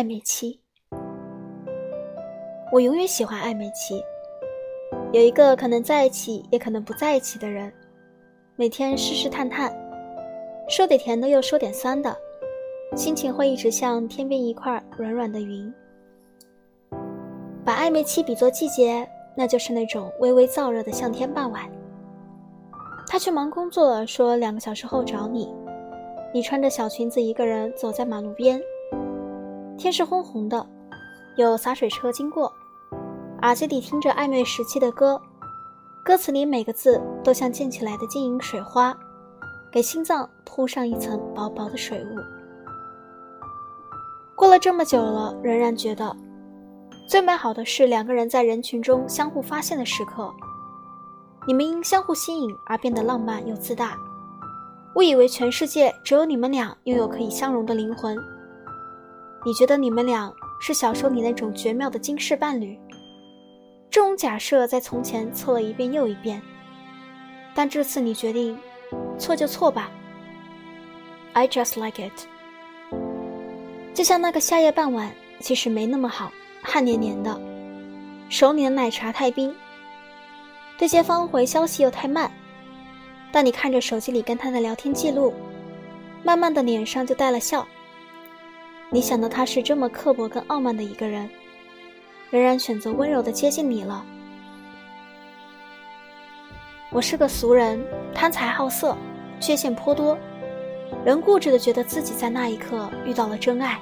暧昧期，我永远喜欢暧昧期。有一个可能在一起，也可能不在一起的人，每天试试探探，说点甜的又说点酸的，心情会一直像天边一块软软的云。把暧昧期比作季节，那就是那种微微燥热的向天傍晚。他去忙工作，说两个小时后找你。你穿着小裙子，一个人走在马路边。天是红红的，有洒水车经过，耳机里听着暧昧时期的歌，歌词里每个字都像溅起来的晶莹水花，给心脏铺上一层薄薄的水雾。过了这么久了，仍然觉得最美好的是两个人在人群中相互发现的时刻，你们因相互吸引而变得浪漫又自大，误以为全世界只有你们俩拥有可以相融的灵魂。你觉得你们俩是小说里那种绝妙的惊世伴侣？这种假设在从前错了一遍又一遍，但这次你决定错就错吧。I just like it。就像那个夏夜傍晚，其实没那么好，汗黏黏的，手里的奶茶太冰，对接方回消息又太慢，但你看着手机里跟他的聊天记录，慢慢的脸上就带了笑。你想到他是这么刻薄跟傲慢的一个人，仍然选择温柔的接近你了。我是个俗人，贪财好色，缺陷颇多，仍固执的觉得自己在那一刻遇到了真爱。